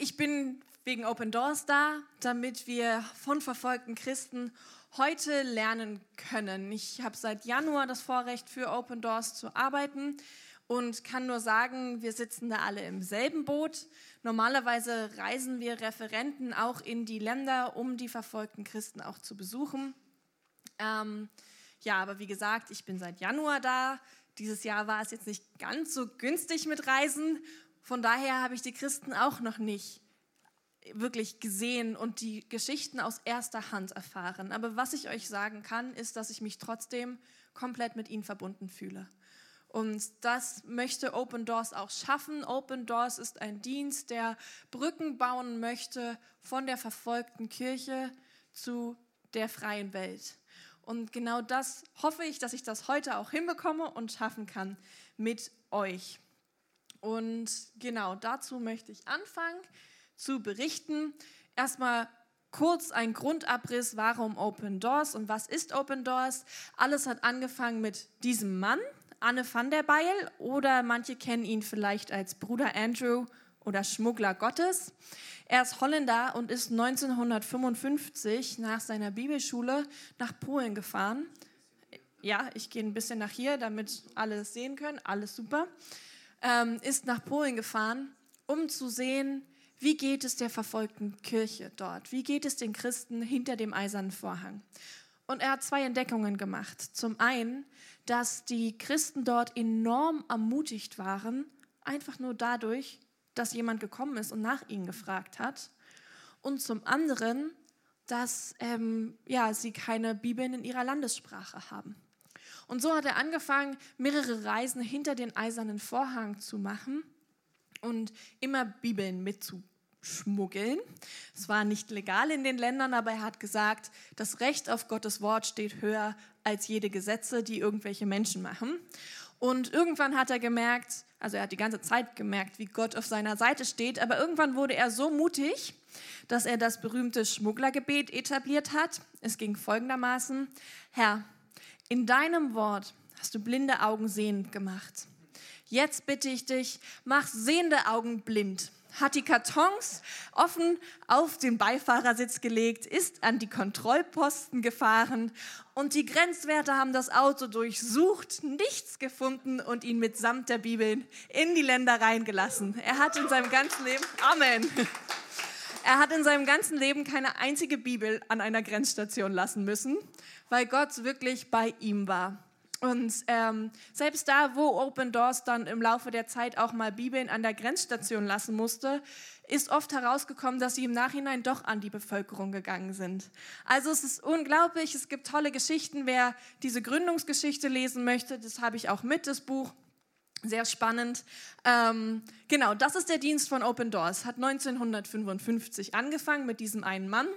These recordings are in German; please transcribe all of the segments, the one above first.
ich bin wegen Open Doors da, damit wir von verfolgten Christen heute lernen können. Ich habe seit Januar das Vorrecht, für Open Doors zu arbeiten und kann nur sagen, wir sitzen da alle im selben Boot. Normalerweise reisen wir Referenten auch in die Länder, um die verfolgten Christen auch zu besuchen. Ähm, ja, aber wie gesagt, ich bin seit Januar da. Dieses Jahr war es jetzt nicht ganz so günstig mit Reisen. Von daher habe ich die Christen auch noch nicht wirklich gesehen und die Geschichten aus erster Hand erfahren. Aber was ich euch sagen kann, ist, dass ich mich trotzdem komplett mit ihnen verbunden fühle. Und das möchte Open Doors auch schaffen. Open Doors ist ein Dienst, der Brücken bauen möchte von der verfolgten Kirche zu der freien Welt. Und genau das hoffe ich, dass ich das heute auch hinbekomme und schaffen kann mit euch. Und genau dazu möchte ich anfangen zu berichten. Erstmal kurz ein Grundabriss, warum Open Doors und was ist Open Doors. Alles hat angefangen mit diesem Mann, Anne van der Beil, oder manche kennen ihn vielleicht als Bruder Andrew oder Schmuggler Gottes. Er ist Holländer und ist 1955 nach seiner Bibelschule nach Polen gefahren. Ja, ich gehe ein bisschen nach hier, damit alle es sehen können. Alles super. Ähm, ist nach Polen gefahren, um zu sehen, wie geht es der verfolgten Kirche dort? Wie geht es den Christen hinter dem eisernen Vorhang? Und er hat zwei Entdeckungen gemacht. Zum einen, dass die Christen dort enorm ermutigt waren, einfach nur dadurch, dass jemand gekommen ist und nach ihnen gefragt hat. Und zum anderen, dass ähm, ja, sie keine Bibeln in ihrer Landessprache haben. Und so hat er angefangen, mehrere Reisen hinter den eisernen Vorhang zu machen und immer Bibeln mitzubringen schmuggeln. Es war nicht legal in den Ländern, aber er hat gesagt, das Recht auf Gottes Wort steht höher als jede Gesetze, die irgendwelche Menschen machen. Und irgendwann hat er gemerkt, also er hat die ganze Zeit gemerkt, wie Gott auf seiner Seite steht, aber irgendwann wurde er so mutig, dass er das berühmte Schmugglergebet etabliert hat. Es ging folgendermaßen, Herr, in deinem Wort hast du blinde Augen sehend gemacht. Jetzt bitte ich dich, mach sehende Augen blind hat die Kartons offen auf den Beifahrersitz gelegt, ist an die Kontrollposten gefahren und die Grenzwärter haben das Auto durchsucht, nichts gefunden und ihn mitsamt der Bibeln in die Länder reingelassen. Er hat in seinem ganzen Leben, Amen. Er hat in seinem ganzen Leben keine einzige Bibel an einer Grenzstation lassen müssen, weil Gott wirklich bei ihm war. Und ähm, selbst da, wo Open Doors dann im Laufe der Zeit auch mal Bibeln an der Grenzstation lassen musste, ist oft herausgekommen, dass sie im Nachhinein doch an die Bevölkerung gegangen sind. Also es ist unglaublich, es gibt tolle Geschichten. Wer diese Gründungsgeschichte lesen möchte, das habe ich auch mit, das Buch. Sehr spannend. Ähm, genau, das ist der Dienst von Open Doors. Hat 1955 angefangen mit diesem einen Mann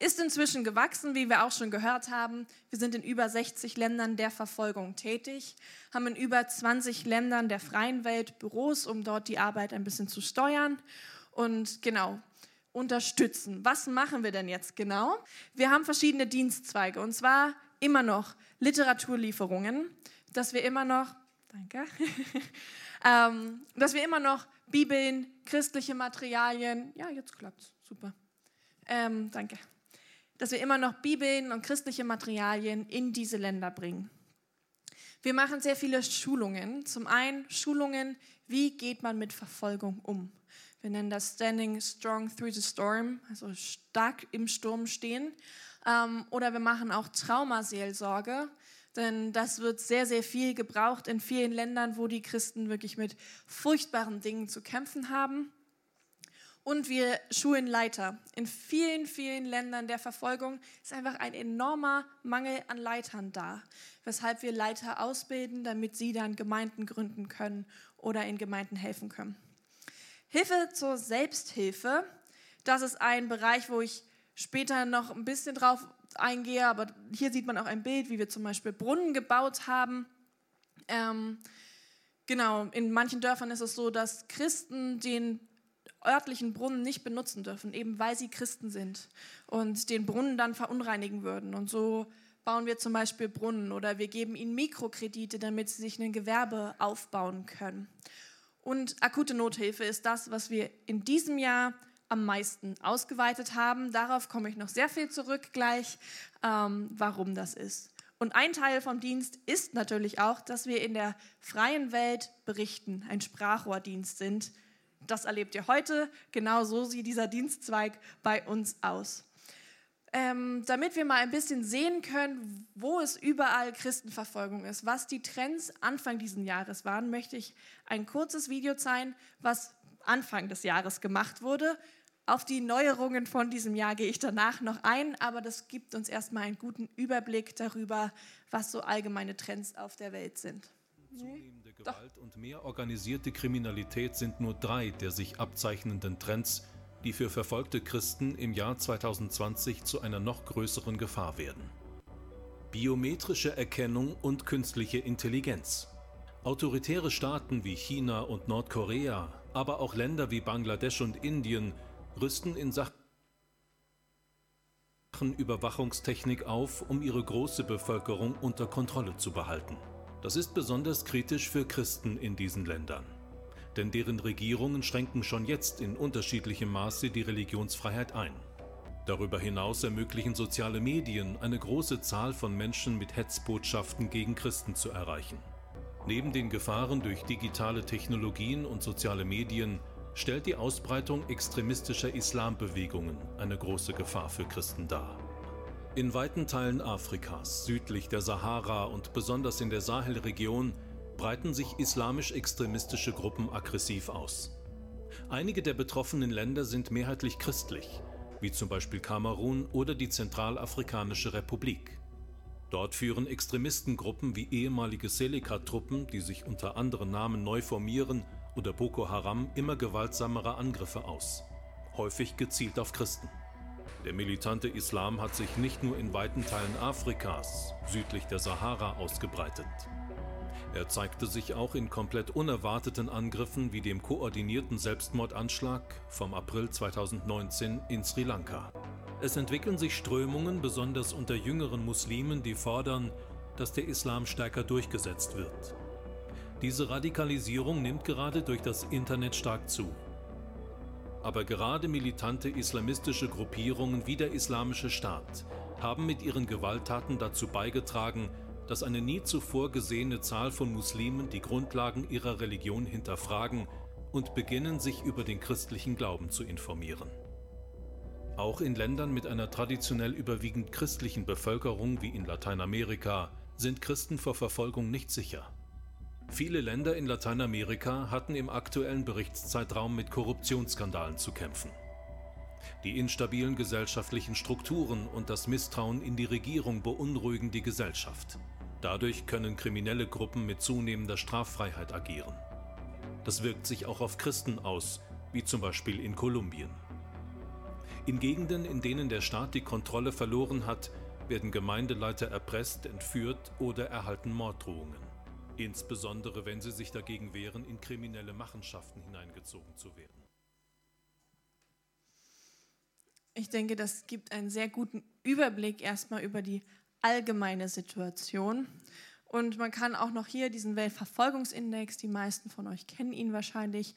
ist inzwischen gewachsen, wie wir auch schon gehört haben. Wir sind in über 60 Ländern der Verfolgung tätig, haben in über 20 Ländern der freien Welt Büros, um dort die Arbeit ein bisschen zu steuern und genau unterstützen. Was machen wir denn jetzt genau? Wir haben verschiedene Dienstzweige und zwar immer noch Literaturlieferungen, dass wir immer noch, danke, ähm, dass wir immer noch Bibeln, christliche Materialien, ja, jetzt klappt's, super. Ähm, danke dass wir immer noch Bibeln und christliche Materialien in diese Länder bringen. Wir machen sehr viele Schulungen. Zum einen Schulungen, wie geht man mit Verfolgung um? Wir nennen das Standing Strong Through the Storm, also stark im Sturm stehen. Ähm, oder wir machen auch Traumaseelsorge, denn das wird sehr, sehr viel gebraucht in vielen Ländern, wo die Christen wirklich mit furchtbaren Dingen zu kämpfen haben und wir schulen Leiter. In vielen, vielen Ländern der Verfolgung ist einfach ein enormer Mangel an Leitern da, weshalb wir Leiter ausbilden, damit sie dann Gemeinden gründen können oder in Gemeinden helfen können. Hilfe zur Selbsthilfe, das ist ein Bereich, wo ich später noch ein bisschen drauf eingehe, aber hier sieht man auch ein Bild, wie wir zum Beispiel Brunnen gebaut haben. Ähm, genau, in manchen Dörfern ist es so, dass Christen den örtlichen Brunnen nicht benutzen dürfen, eben weil sie Christen sind und den Brunnen dann verunreinigen würden. Und so bauen wir zum Beispiel Brunnen oder wir geben ihnen Mikrokredite, damit sie sich ein Gewerbe aufbauen können. Und akute Nothilfe ist das, was wir in diesem Jahr am meisten ausgeweitet haben. Darauf komme ich noch sehr viel zurück gleich, ähm, warum das ist. Und ein Teil vom Dienst ist natürlich auch, dass wir in der freien Welt berichten, ein Sprachrohrdienst sind. Das erlebt ihr heute. Genau so sieht dieser Dienstzweig bei uns aus. Ähm, damit wir mal ein bisschen sehen können, wo es überall Christenverfolgung ist, was die Trends Anfang dieses Jahres waren, möchte ich ein kurzes Video zeigen, was Anfang des Jahres gemacht wurde. Auf die Neuerungen von diesem Jahr gehe ich danach noch ein, aber das gibt uns erstmal einen guten Überblick darüber, was so allgemeine Trends auf der Welt sind. Zunehmende Gewalt und mehr organisierte Kriminalität sind nur drei der sich abzeichnenden Trends, die für verfolgte Christen im Jahr 2020 zu einer noch größeren Gefahr werden. Biometrische Erkennung und künstliche Intelligenz. Autoritäre Staaten wie China und Nordkorea, aber auch Länder wie Bangladesch und Indien rüsten in Sachen Überwachungstechnik auf, um ihre große Bevölkerung unter Kontrolle zu behalten. Das ist besonders kritisch für Christen in diesen Ländern. Denn deren Regierungen schränken schon jetzt in unterschiedlichem Maße die Religionsfreiheit ein. Darüber hinaus ermöglichen soziale Medien eine große Zahl von Menschen mit Hetzbotschaften gegen Christen zu erreichen. Neben den Gefahren durch digitale Technologien und soziale Medien stellt die Ausbreitung extremistischer Islambewegungen eine große Gefahr für Christen dar. In weiten Teilen Afrikas, südlich der Sahara und besonders in der Sahelregion breiten sich islamisch-extremistische Gruppen aggressiv aus. Einige der betroffenen Länder sind mehrheitlich christlich, wie zum Beispiel Kamerun oder die Zentralafrikanische Republik. Dort führen Extremistengruppen wie ehemalige Seleka-Truppen, die sich unter anderen Namen neu formieren, oder Boko Haram immer gewaltsamere Angriffe aus, häufig gezielt auf Christen. Der militante Islam hat sich nicht nur in weiten Teilen Afrikas, südlich der Sahara, ausgebreitet. Er zeigte sich auch in komplett unerwarteten Angriffen wie dem koordinierten Selbstmordanschlag vom April 2019 in Sri Lanka. Es entwickeln sich Strömungen, besonders unter jüngeren Muslimen, die fordern, dass der Islam stärker durchgesetzt wird. Diese Radikalisierung nimmt gerade durch das Internet stark zu. Aber gerade militante islamistische Gruppierungen wie der Islamische Staat haben mit ihren Gewalttaten dazu beigetragen, dass eine nie zuvor gesehene Zahl von Muslimen die Grundlagen ihrer Religion hinterfragen und beginnen, sich über den christlichen Glauben zu informieren. Auch in Ländern mit einer traditionell überwiegend christlichen Bevölkerung wie in Lateinamerika sind Christen vor Verfolgung nicht sicher. Viele Länder in Lateinamerika hatten im aktuellen Berichtszeitraum mit Korruptionsskandalen zu kämpfen. Die instabilen gesellschaftlichen Strukturen und das Misstrauen in die Regierung beunruhigen die Gesellschaft. Dadurch können kriminelle Gruppen mit zunehmender Straffreiheit agieren. Das wirkt sich auch auf Christen aus, wie zum Beispiel in Kolumbien. In Gegenden, in denen der Staat die Kontrolle verloren hat, werden Gemeindeleiter erpresst, entführt oder erhalten Morddrohungen insbesondere wenn sie sich dagegen wehren, in kriminelle Machenschaften hineingezogen zu werden. Ich denke, das gibt einen sehr guten Überblick erstmal über die allgemeine Situation. Und man kann auch noch hier diesen Weltverfolgungsindex, die meisten von euch kennen ihn wahrscheinlich,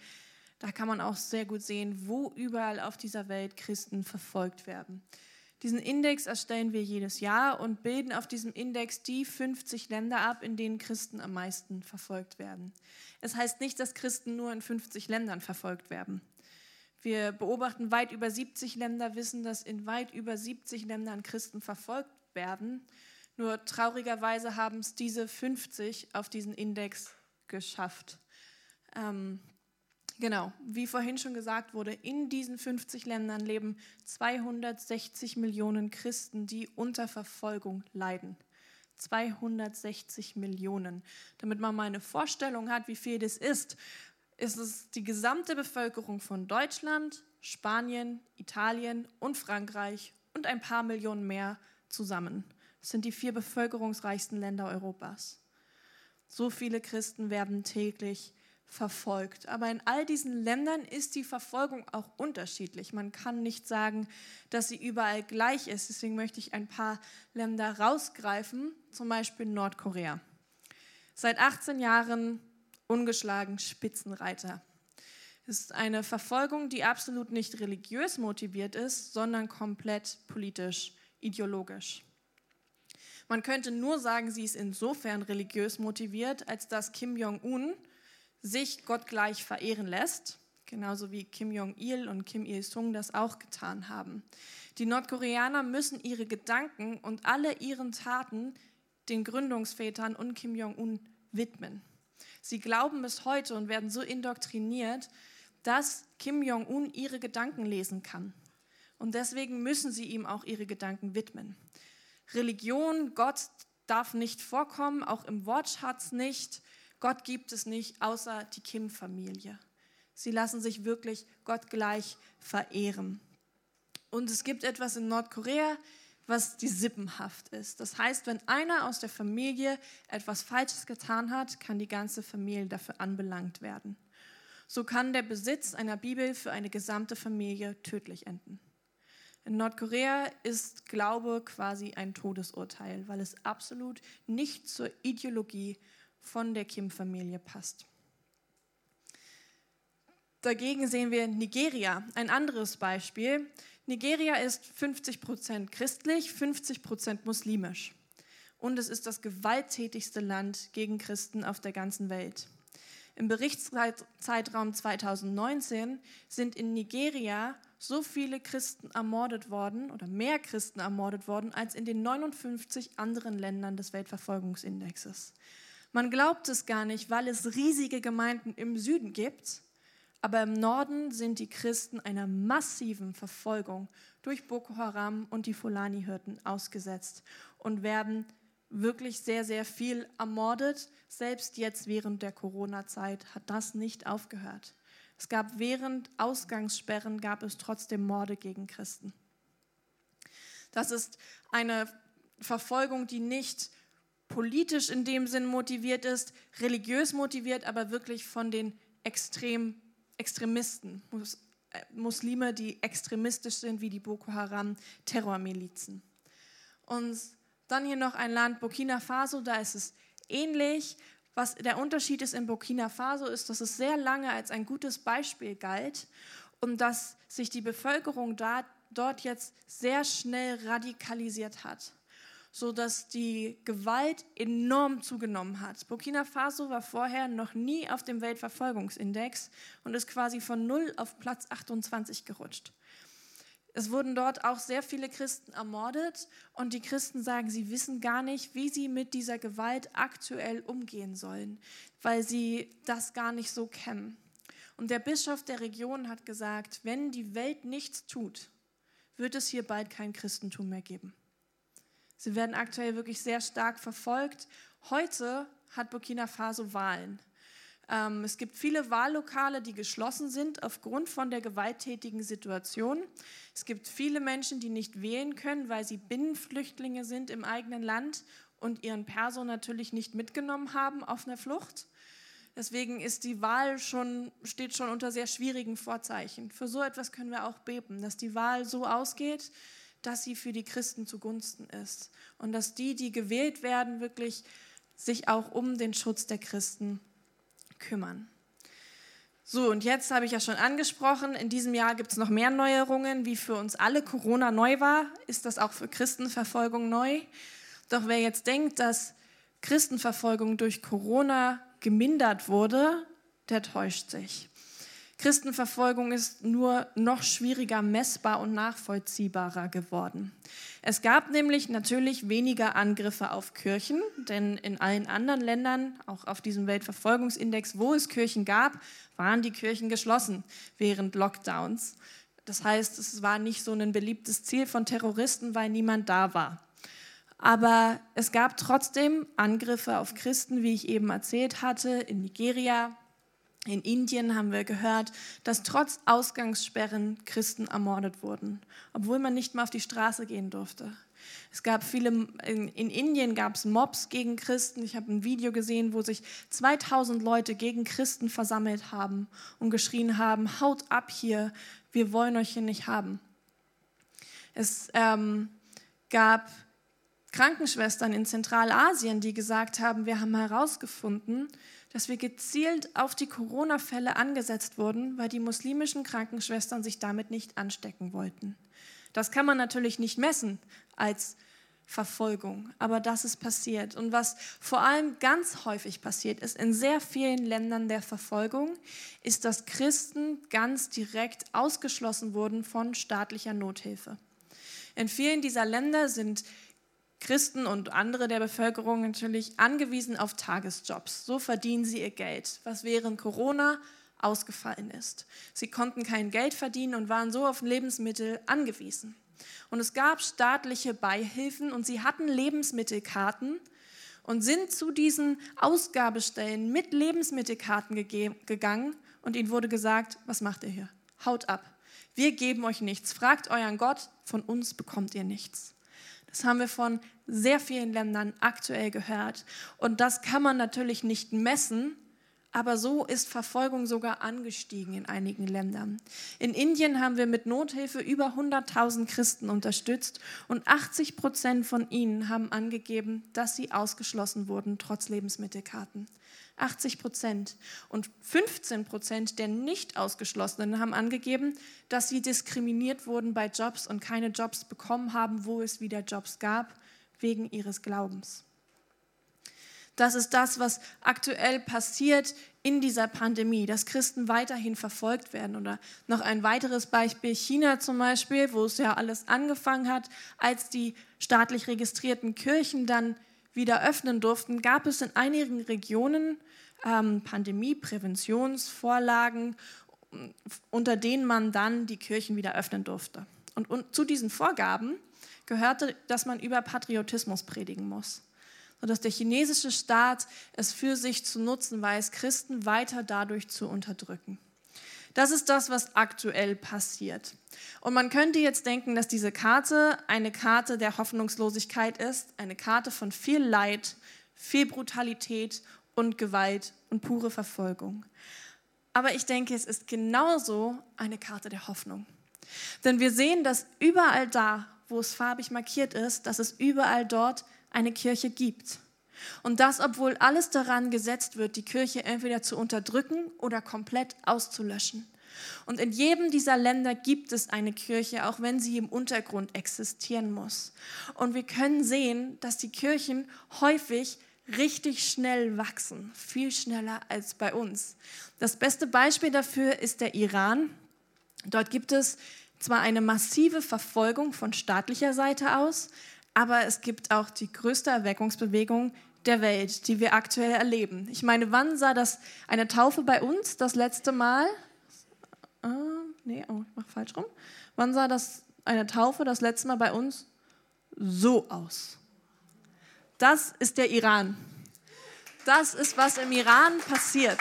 da kann man auch sehr gut sehen, wo überall auf dieser Welt Christen verfolgt werden. Diesen Index erstellen wir jedes Jahr und bilden auf diesem Index die 50 Länder ab, in denen Christen am meisten verfolgt werden. Es heißt nicht, dass Christen nur in 50 Ländern verfolgt werden. Wir beobachten weit über 70 Länder, wissen, dass in weit über 70 Ländern Christen verfolgt werden. Nur traurigerweise haben es diese 50 auf diesen Index geschafft. Ähm, Genau, wie vorhin schon gesagt wurde, in diesen 50 Ländern leben 260 Millionen Christen, die unter Verfolgung leiden. 260 Millionen. Damit man mal eine Vorstellung hat, wie viel das ist, ist es die gesamte Bevölkerung von Deutschland, Spanien, Italien und Frankreich und ein paar Millionen mehr zusammen. Das sind die vier bevölkerungsreichsten Länder Europas. So viele Christen werden täglich verfolgt. Aber in all diesen Ländern ist die Verfolgung auch unterschiedlich. Man kann nicht sagen, dass sie überall gleich ist. Deswegen möchte ich ein paar Länder rausgreifen, zum Beispiel Nordkorea. Seit 18 Jahren ungeschlagen Spitzenreiter. ist eine Verfolgung, die absolut nicht religiös motiviert ist, sondern komplett politisch, ideologisch. Man könnte nur sagen, sie ist insofern religiös motiviert, als dass Kim Jong-un sich gottgleich verehren lässt, genauso wie Kim Jong-il und Kim Il-sung das auch getan haben. Die Nordkoreaner müssen ihre Gedanken und alle ihren Taten den Gründungsvätern und Kim Jong-un widmen. Sie glauben bis heute und werden so indoktriniert, dass Kim Jong-un ihre Gedanken lesen kann. Und deswegen müssen sie ihm auch ihre Gedanken widmen. Religion, Gott darf nicht vorkommen, auch im Wortschatz nicht. Gott gibt es nicht, außer die Kim-Familie. Sie lassen sich wirklich Gott gleich verehren. Und es gibt etwas in Nordkorea, was die Sippenhaft ist. Das heißt, wenn einer aus der Familie etwas Falsches getan hat, kann die ganze Familie dafür anbelangt werden. So kann der Besitz einer Bibel für eine gesamte Familie tödlich enden. In Nordkorea ist Glaube quasi ein Todesurteil, weil es absolut nicht zur Ideologie von der Kim-Familie passt. Dagegen sehen wir Nigeria, ein anderes Beispiel. Nigeria ist 50 Prozent christlich, 50 Prozent muslimisch. Und es ist das gewalttätigste Land gegen Christen auf der ganzen Welt. Im Berichtszeitraum 2019 sind in Nigeria so viele Christen ermordet worden oder mehr Christen ermordet worden als in den 59 anderen Ländern des Weltverfolgungsindexes. Man glaubt es gar nicht, weil es riesige Gemeinden im Süden gibt, aber im Norden sind die Christen einer massiven Verfolgung durch Boko Haram und die Fulani-Hirten ausgesetzt und werden wirklich sehr, sehr viel ermordet. Selbst jetzt während der Corona-Zeit hat das nicht aufgehört. Es gab während Ausgangssperren gab es trotzdem Morde gegen Christen. Das ist eine Verfolgung, die nicht politisch in dem Sinn motiviert ist, religiös motiviert, aber wirklich von den Extrem, Extremisten, äh, Muslime, die extremistisch sind, wie die Boko Haram Terrormilizen. Und dann hier noch ein Land, Burkina Faso, da ist es ähnlich. Was der Unterschied ist in Burkina Faso, ist, dass es sehr lange als ein gutes Beispiel galt und dass sich die Bevölkerung da, dort jetzt sehr schnell radikalisiert hat, sodass die Gewalt enorm zugenommen hat. Burkina Faso war vorher noch nie auf dem Weltverfolgungsindex und ist quasi von 0 auf Platz 28 gerutscht. Es wurden dort auch sehr viele Christen ermordet und die Christen sagen, sie wissen gar nicht, wie sie mit dieser Gewalt aktuell umgehen sollen, weil sie das gar nicht so kennen. Und der Bischof der Region hat gesagt, wenn die Welt nichts tut, wird es hier bald kein Christentum mehr geben. Sie werden aktuell wirklich sehr stark verfolgt. Heute hat Burkina Faso Wahlen. Ähm, es gibt viele Wahllokale, die geschlossen sind aufgrund von der gewalttätigen Situation. Es gibt viele Menschen, die nicht wählen können, weil sie Binnenflüchtlinge sind im eigenen Land und ihren Perso natürlich nicht mitgenommen haben auf einer Flucht. Deswegen ist die Wahl schon, steht schon unter sehr schwierigen Vorzeichen. Für so etwas können wir auch beten, dass die Wahl so ausgeht, dass sie für die Christen zugunsten ist und dass die, die gewählt werden, wirklich sich auch um den Schutz der Christen kümmern. So, und jetzt habe ich ja schon angesprochen, in diesem Jahr gibt es noch mehr Neuerungen. Wie für uns alle Corona neu war, ist das auch für Christenverfolgung neu. Doch wer jetzt denkt, dass Christenverfolgung durch Corona gemindert wurde, der täuscht sich. Christenverfolgung ist nur noch schwieriger messbar und nachvollziehbarer geworden. Es gab nämlich natürlich weniger Angriffe auf Kirchen, denn in allen anderen Ländern, auch auf diesem Weltverfolgungsindex, wo es Kirchen gab, waren die Kirchen geschlossen während Lockdowns. Das heißt, es war nicht so ein beliebtes Ziel von Terroristen, weil niemand da war. Aber es gab trotzdem Angriffe auf Christen, wie ich eben erzählt hatte, in Nigeria, in Indien haben wir gehört, dass trotz Ausgangssperren Christen ermordet wurden, obwohl man nicht mal auf die Straße gehen durfte. Es gab viele, in, in Indien gab es Mobs gegen Christen. Ich habe ein Video gesehen, wo sich 2000 Leute gegen Christen versammelt haben und geschrien haben, haut ab hier, wir wollen euch hier nicht haben. Es ähm, gab Krankenschwestern in Zentralasien, die gesagt haben, wir haben herausgefunden, dass wir gezielt auf die Corona-Fälle angesetzt wurden, weil die muslimischen Krankenschwestern sich damit nicht anstecken wollten. Das kann man natürlich nicht messen als Verfolgung, aber das ist passiert. Und was vor allem ganz häufig passiert ist in sehr vielen Ländern der Verfolgung, ist, dass Christen ganz direkt ausgeschlossen wurden von staatlicher Nothilfe. In vielen dieser Länder sind Christen und andere der Bevölkerung natürlich angewiesen auf Tagesjobs. So verdienen sie ihr Geld, was während Corona ausgefallen ist. Sie konnten kein Geld verdienen und waren so auf Lebensmittel angewiesen. Und es gab staatliche Beihilfen und sie hatten Lebensmittelkarten und sind zu diesen Ausgabestellen mit Lebensmittelkarten gegangen und ihnen wurde gesagt, was macht ihr hier? Haut ab. Wir geben euch nichts. Fragt euren Gott, von uns bekommt ihr nichts. Das haben wir von sehr vielen Ländern aktuell gehört. Und das kann man natürlich nicht messen, aber so ist Verfolgung sogar angestiegen in einigen Ländern. In Indien haben wir mit Nothilfe über 100.000 Christen unterstützt und 80 Prozent von ihnen haben angegeben, dass sie ausgeschlossen wurden trotz Lebensmittelkarten. 80 Prozent. Und 15 Prozent der nicht ausgeschlossenen haben angegeben, dass sie diskriminiert wurden bei Jobs und keine Jobs bekommen haben, wo es wieder Jobs gab, wegen ihres Glaubens. Das ist das, was aktuell passiert in dieser Pandemie, dass Christen weiterhin verfolgt werden. Oder noch ein weiteres Beispiel, China zum Beispiel, wo es ja alles angefangen hat, als die staatlich registrierten Kirchen dann wieder öffnen durften, gab es in einigen Regionen ähm, Pandemiepräventionsvorlagen, unter denen man dann die Kirchen wieder öffnen durfte. Und, und zu diesen Vorgaben gehörte, dass man über Patriotismus predigen muss sodass der chinesische Staat es für sich zu nutzen weiß, Christen weiter dadurch zu unterdrücken. Das ist das, was aktuell passiert. Und man könnte jetzt denken, dass diese Karte eine Karte der Hoffnungslosigkeit ist, eine Karte von viel Leid, viel Brutalität und Gewalt und pure Verfolgung. Aber ich denke, es ist genauso eine Karte der Hoffnung. Denn wir sehen, dass überall da, wo es farbig markiert ist, dass es überall dort eine Kirche gibt. Und das, obwohl alles daran gesetzt wird, die Kirche entweder zu unterdrücken oder komplett auszulöschen. Und in jedem dieser Länder gibt es eine Kirche, auch wenn sie im Untergrund existieren muss. Und wir können sehen, dass die Kirchen häufig richtig schnell wachsen, viel schneller als bei uns. Das beste Beispiel dafür ist der Iran. Dort gibt es zwar eine massive Verfolgung von staatlicher Seite aus, aber es gibt auch die größte Erweckungsbewegung der Welt, die wir aktuell erleben. Ich meine, wann sah das eine Taufe bei uns das letzte Mal? Nee, oh, ich mach falsch rum. Wann sah das eine Taufe das letzte Mal bei uns so aus? Das ist der Iran. Das ist, was im Iran passiert.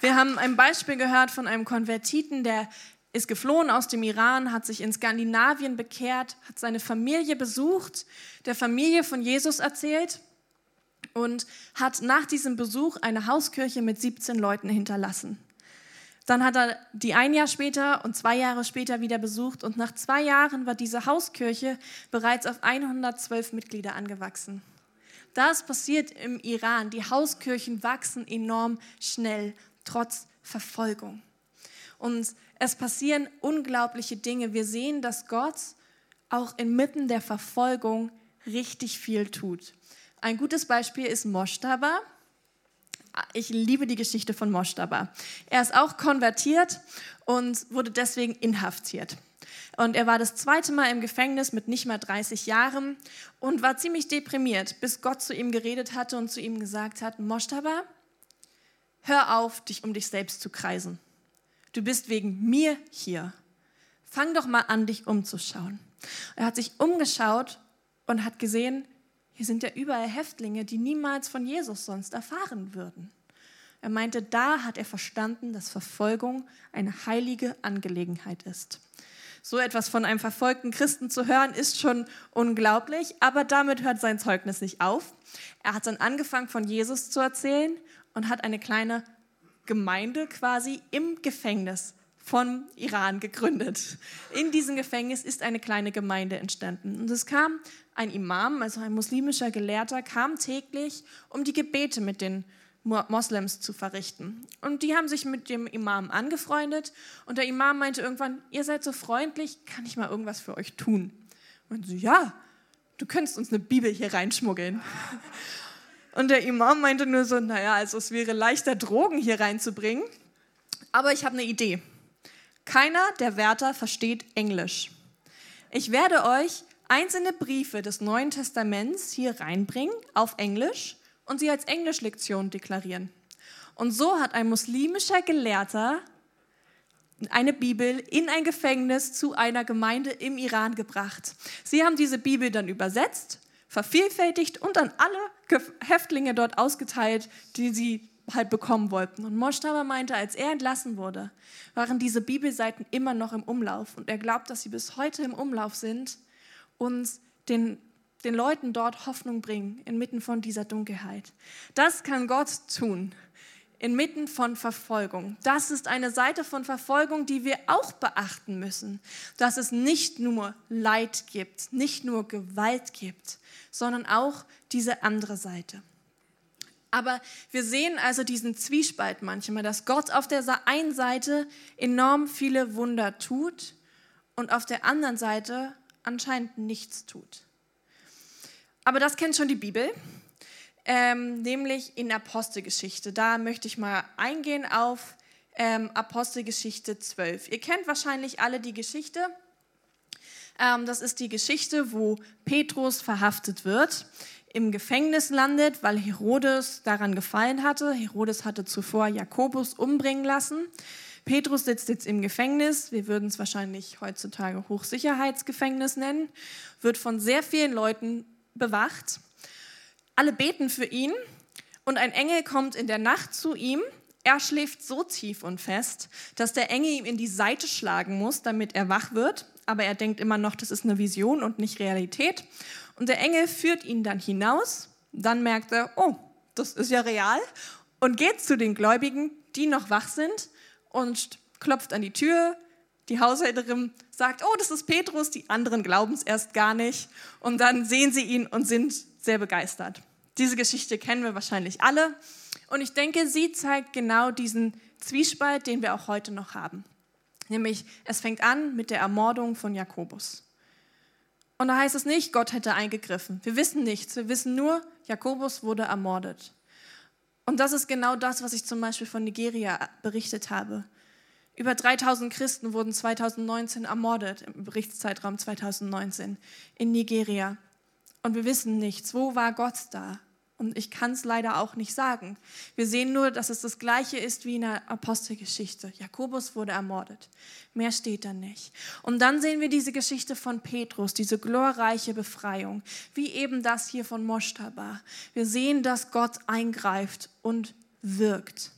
Wir haben ein Beispiel gehört von einem Konvertiten, der ist geflohen aus dem Iran, hat sich in Skandinavien bekehrt, hat seine Familie besucht, der Familie von Jesus erzählt und hat nach diesem Besuch eine Hauskirche mit 17 Leuten hinterlassen. Dann hat er die ein Jahr später und zwei Jahre später wieder besucht und nach zwei Jahren war diese Hauskirche bereits auf 112 Mitglieder angewachsen. Das passiert im Iran. Die Hauskirchen wachsen enorm schnell, trotz Verfolgung. Und es passieren unglaubliche Dinge. Wir sehen, dass Gott auch inmitten der Verfolgung richtig viel tut. Ein gutes Beispiel ist Moshtaba. Ich liebe die Geschichte von Moshtaba. Er ist auch konvertiert und wurde deswegen inhaftiert. Und er war das zweite Mal im Gefängnis mit nicht mal 30 Jahren und war ziemlich deprimiert, bis Gott zu ihm geredet hatte und zu ihm gesagt hat, Moshtaba, hör auf, dich um dich selbst zu kreisen du bist wegen mir hier. Fang doch mal an, dich umzuschauen. Er hat sich umgeschaut und hat gesehen, hier sind ja überall Häftlinge, die niemals von Jesus sonst erfahren würden. Er meinte, da hat er verstanden, dass Verfolgung eine heilige Angelegenheit ist. So etwas von einem verfolgten Christen zu hören, ist schon unglaublich, aber damit hört sein Zeugnis nicht auf. Er hat dann angefangen, von Jesus zu erzählen und hat eine kleine Gemeinde quasi im Gefängnis von Iran gegründet. In diesem Gefängnis ist eine kleine Gemeinde entstanden. Und es kam ein Imam, also ein muslimischer Gelehrter, kam täglich, um die Gebete mit den Moslems zu verrichten. Und die haben sich mit dem Imam angefreundet und der Imam meinte irgendwann, ihr seid so freundlich, kann ich mal irgendwas für euch tun? Und sie, ja, du könntest uns eine Bibel hier reinschmuggeln. Und der Imam meinte nur so, naja, also es wäre leichter, Drogen hier reinzubringen, aber ich habe eine Idee. Keiner der Wärter versteht Englisch. Ich werde euch einzelne Briefe des Neuen Testaments hier reinbringen auf Englisch und sie als Englischlektion deklarieren. Und so hat ein muslimischer Gelehrter eine Bibel in ein Gefängnis zu einer Gemeinde im Iran gebracht. Sie haben diese Bibel dann übersetzt, vervielfältigt und an alle Häftlinge dort ausgeteilt, die sie halt bekommen wollten. Und Moshtaba meinte, als er entlassen wurde, waren diese Bibelseiten immer noch im Umlauf. Und er glaubt, dass sie bis heute im Umlauf sind, uns den den Leuten dort Hoffnung bringen, inmitten von dieser Dunkelheit. Das kann Gott tun, inmitten von Verfolgung. Das ist eine Seite von Verfolgung, die wir auch beachten müssen, dass es nicht nur Leid gibt, nicht nur Gewalt gibt, sondern auch diese andere Seite. Aber wir sehen also diesen Zwiespalt manchmal, dass Gott auf der einen Seite enorm viele Wunder tut und auf der anderen Seite anscheinend nichts tut. Aber das kennt schon die Bibel, ähm, nämlich in Apostelgeschichte. Da möchte ich mal eingehen auf ähm, Apostelgeschichte 12. Ihr kennt wahrscheinlich alle die Geschichte. Ähm, das ist die Geschichte, wo Petrus verhaftet wird, im Gefängnis landet, weil Herodes daran gefallen hatte. Herodes hatte zuvor Jakobus umbringen lassen. Petrus sitzt jetzt im Gefängnis, wir würden es wahrscheinlich heutzutage Hochsicherheitsgefängnis nennen, wird von sehr vielen Leuten bewacht. Alle beten für ihn und ein Engel kommt in der Nacht zu ihm. Er schläft so tief und fest, dass der Engel ihm in die Seite schlagen muss, damit er wach wird. Aber er denkt immer noch, das ist eine Vision und nicht Realität. Und der Engel führt ihn dann hinaus. Dann merkt er, oh, das ist ja real. Und geht zu den Gläubigen, die noch wach sind und klopft an die Tür. Die Haushälterin sagt, oh, das ist Petrus, die anderen glauben es erst gar nicht. Und dann sehen sie ihn und sind sehr begeistert. Diese Geschichte kennen wir wahrscheinlich alle. Und ich denke, sie zeigt genau diesen Zwiespalt, den wir auch heute noch haben. Nämlich, es fängt an mit der Ermordung von Jakobus. Und da heißt es nicht, Gott hätte eingegriffen. Wir wissen nichts. Wir wissen nur, Jakobus wurde ermordet. Und das ist genau das, was ich zum Beispiel von Nigeria berichtet habe. Über 3000 Christen wurden 2019 ermordet, im Berichtszeitraum 2019 in Nigeria. Und wir wissen nichts. Wo war Gott da? Und ich kann es leider auch nicht sagen. Wir sehen nur, dass es das Gleiche ist wie in der Apostelgeschichte. Jakobus wurde ermordet. Mehr steht da nicht. Und dann sehen wir diese Geschichte von Petrus, diese glorreiche Befreiung, wie eben das hier von Moshtaba. Wir sehen, dass Gott eingreift und wirkt.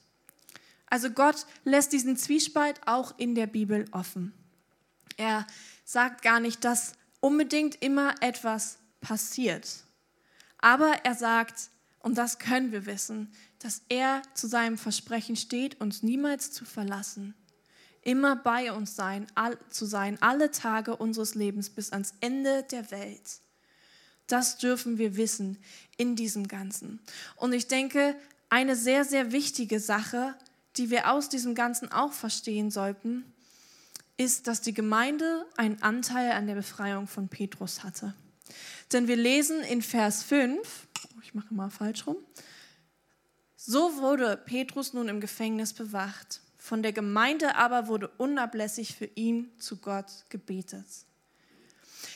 Also Gott lässt diesen Zwiespalt auch in der Bibel offen. Er sagt gar nicht, dass unbedingt immer etwas passiert. Aber er sagt, und das können wir wissen, dass er zu seinem Versprechen steht, uns niemals zu verlassen, immer bei uns sein, all, zu sein, alle Tage unseres Lebens bis ans Ende der Welt. Das dürfen wir wissen in diesem Ganzen. Und ich denke, eine sehr, sehr wichtige Sache die wir aus diesem Ganzen auch verstehen sollten, ist, dass die Gemeinde einen Anteil an der Befreiung von Petrus hatte. Denn wir lesen in Vers 5, ich mache mal falsch rum, so wurde Petrus nun im Gefängnis bewacht, von der Gemeinde aber wurde unablässig für ihn zu Gott gebetet.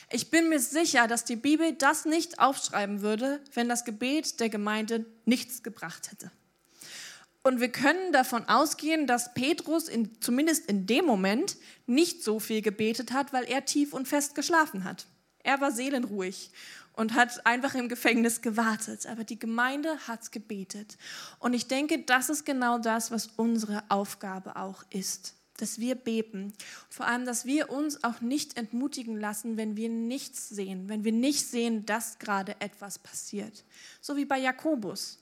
Ich bin mir sicher, dass die Bibel das nicht aufschreiben würde, wenn das Gebet der Gemeinde nichts gebracht hätte. Und wir können davon ausgehen, dass Petrus in, zumindest in dem Moment nicht so viel gebetet hat, weil er tief und fest geschlafen hat. Er war seelenruhig und hat einfach im Gefängnis gewartet. Aber die Gemeinde hat gebetet. Und ich denke, das ist genau das, was unsere Aufgabe auch ist. Dass wir beten. Vor allem, dass wir uns auch nicht entmutigen lassen, wenn wir nichts sehen. Wenn wir nicht sehen, dass gerade etwas passiert. So wie bei Jakobus.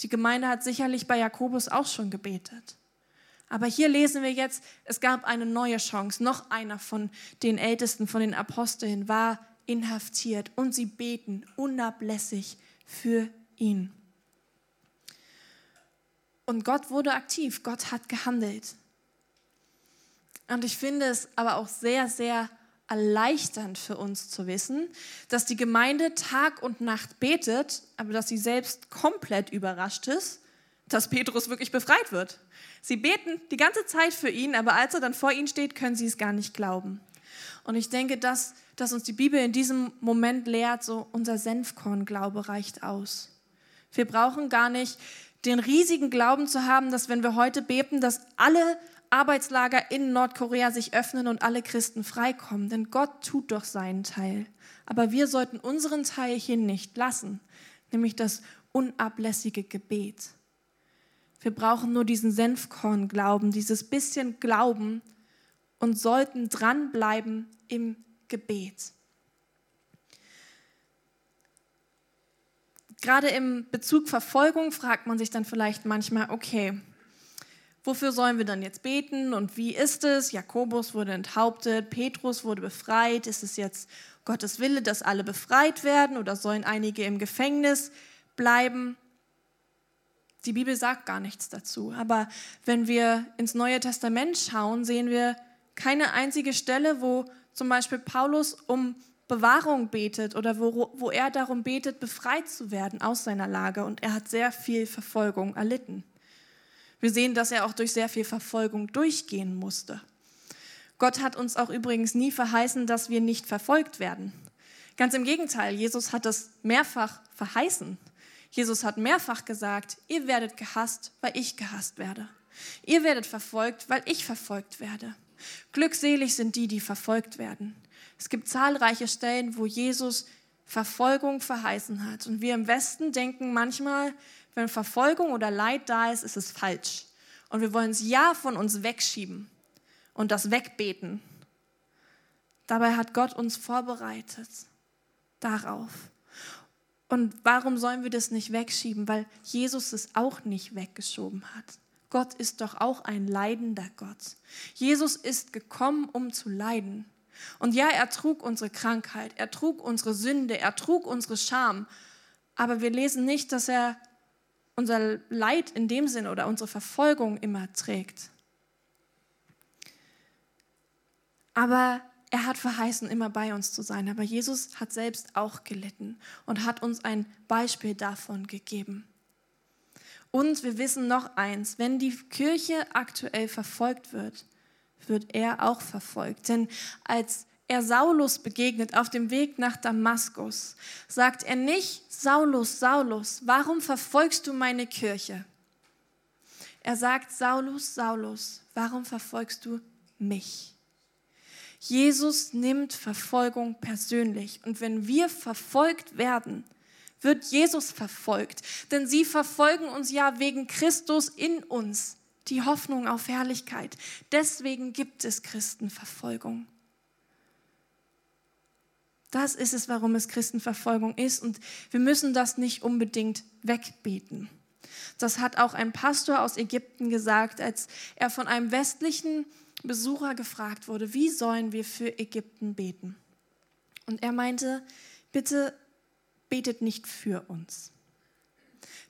Die Gemeinde hat sicherlich bei Jakobus auch schon gebetet. Aber hier lesen wir jetzt, es gab eine neue Chance. Noch einer von den Ältesten, von den Aposteln war inhaftiert und sie beten unablässig für ihn. Und Gott wurde aktiv, Gott hat gehandelt. Und ich finde es aber auch sehr, sehr erleichternd für uns zu wissen, dass die Gemeinde Tag und Nacht betet, aber dass sie selbst komplett überrascht ist, dass Petrus wirklich befreit wird. Sie beten die ganze Zeit für ihn, aber als er dann vor ihnen steht, können sie es gar nicht glauben. Und ich denke, dass, dass uns die Bibel in diesem Moment lehrt, so unser Senfkornglaube reicht aus. Wir brauchen gar nicht den riesigen Glauben zu haben, dass wenn wir heute beten, dass alle Arbeitslager in Nordkorea sich öffnen und alle Christen freikommen. Denn Gott tut doch seinen Teil. Aber wir sollten unseren Teil hier nicht lassen, nämlich das unablässige Gebet. Wir brauchen nur diesen Senfkorn-Glauben, dieses bisschen Glauben und sollten dranbleiben im Gebet. Gerade im Bezug Verfolgung fragt man sich dann vielleicht manchmal, okay, Wofür sollen wir dann jetzt beten und wie ist es? Jakobus wurde enthauptet, Petrus wurde befreit. Ist es jetzt Gottes Wille, dass alle befreit werden oder sollen einige im Gefängnis bleiben? Die Bibel sagt gar nichts dazu. Aber wenn wir ins Neue Testament schauen, sehen wir keine einzige Stelle, wo zum Beispiel Paulus um Bewahrung betet oder wo, wo er darum betet, befreit zu werden aus seiner Lage. Und er hat sehr viel Verfolgung erlitten. Wir sehen, dass er auch durch sehr viel Verfolgung durchgehen musste. Gott hat uns auch übrigens nie verheißen, dass wir nicht verfolgt werden. Ganz im Gegenteil, Jesus hat es mehrfach verheißen. Jesus hat mehrfach gesagt, ihr werdet gehasst, weil ich gehasst werde. Ihr werdet verfolgt, weil ich verfolgt werde. Glückselig sind die, die verfolgt werden. Es gibt zahlreiche Stellen, wo Jesus Verfolgung verheißen hat. Und wir im Westen denken manchmal, wenn Verfolgung oder Leid da ist, ist es falsch. Und wir wollen es ja von uns wegschieben und das wegbeten. Dabei hat Gott uns vorbereitet darauf. Und warum sollen wir das nicht wegschieben? Weil Jesus es auch nicht weggeschoben hat. Gott ist doch auch ein leidender Gott. Jesus ist gekommen, um zu leiden. Und ja, er trug unsere Krankheit, er trug unsere Sünde, er trug unsere Scham. Aber wir lesen nicht, dass er unser Leid in dem Sinn oder unsere Verfolgung immer trägt. Aber er hat verheißen, immer bei uns zu sein. Aber Jesus hat selbst auch gelitten und hat uns ein Beispiel davon gegeben. Und wir wissen noch eins, wenn die Kirche aktuell verfolgt wird, wird er auch verfolgt. Denn als er Saulus begegnet auf dem Weg nach Damaskus, sagt er nicht, Saulus, Saulus, warum verfolgst du meine Kirche? Er sagt, Saulus, Saulus, warum verfolgst du mich? Jesus nimmt Verfolgung persönlich. Und wenn wir verfolgt werden, wird Jesus verfolgt. Denn sie verfolgen uns ja wegen Christus in uns, die Hoffnung auf Herrlichkeit. Deswegen gibt es Christenverfolgung. Das ist es, warum es Christenverfolgung ist. Und wir müssen das nicht unbedingt wegbeten. Das hat auch ein Pastor aus Ägypten gesagt, als er von einem westlichen Besucher gefragt wurde, wie sollen wir für Ägypten beten? Und er meinte, bitte betet nicht für uns.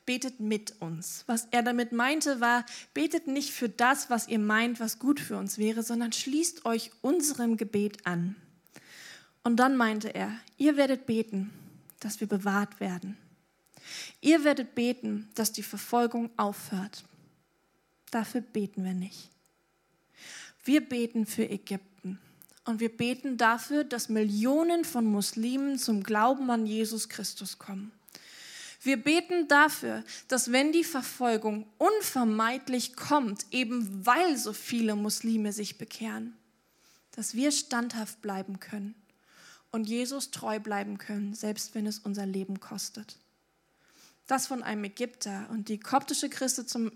Betet mit uns. Was er damit meinte, war, betet nicht für das, was ihr meint, was gut für uns wäre, sondern schließt euch unserem Gebet an. Und dann meinte er, ihr werdet beten, dass wir bewahrt werden. Ihr werdet beten, dass die Verfolgung aufhört. Dafür beten wir nicht. Wir beten für Ägypten und wir beten dafür, dass Millionen von Muslimen zum Glauben an Jesus Christus kommen. Wir beten dafür, dass wenn die Verfolgung unvermeidlich kommt, eben weil so viele Muslime sich bekehren, dass wir standhaft bleiben können und Jesus treu bleiben können, selbst wenn es unser Leben kostet. Das von einem Ägypter. Und die koptische Christen zum,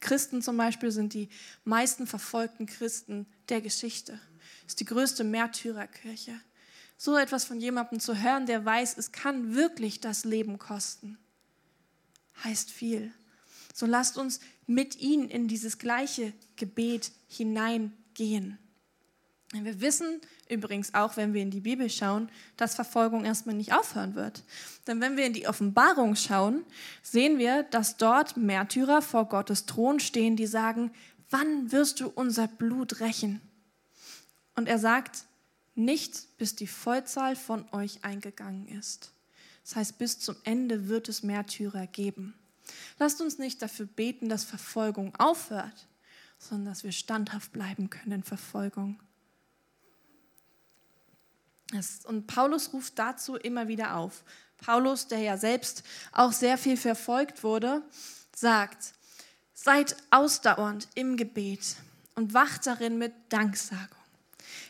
Christen zum Beispiel sind die meisten verfolgten Christen der Geschichte. Ist die größte Märtyrerkirche. So etwas von jemandem zu hören, der weiß, es kann wirklich das Leben kosten, heißt viel. So lasst uns mit ihnen in dieses gleiche Gebet hineingehen. Wir wissen übrigens auch, wenn wir in die Bibel schauen, dass Verfolgung erstmal nicht aufhören wird. Denn wenn wir in die Offenbarung schauen, sehen wir, dass dort Märtyrer vor Gottes Thron stehen, die sagen, wann wirst du unser Blut rächen? Und er sagt, nicht bis die Vollzahl von euch eingegangen ist. Das heißt, bis zum Ende wird es Märtyrer geben. Lasst uns nicht dafür beten, dass Verfolgung aufhört, sondern dass wir standhaft bleiben können in Verfolgung. Und Paulus ruft dazu immer wieder auf. Paulus, der ja selbst auch sehr viel verfolgt wurde, sagt, seid ausdauernd im Gebet und wacht darin mit Danksagung.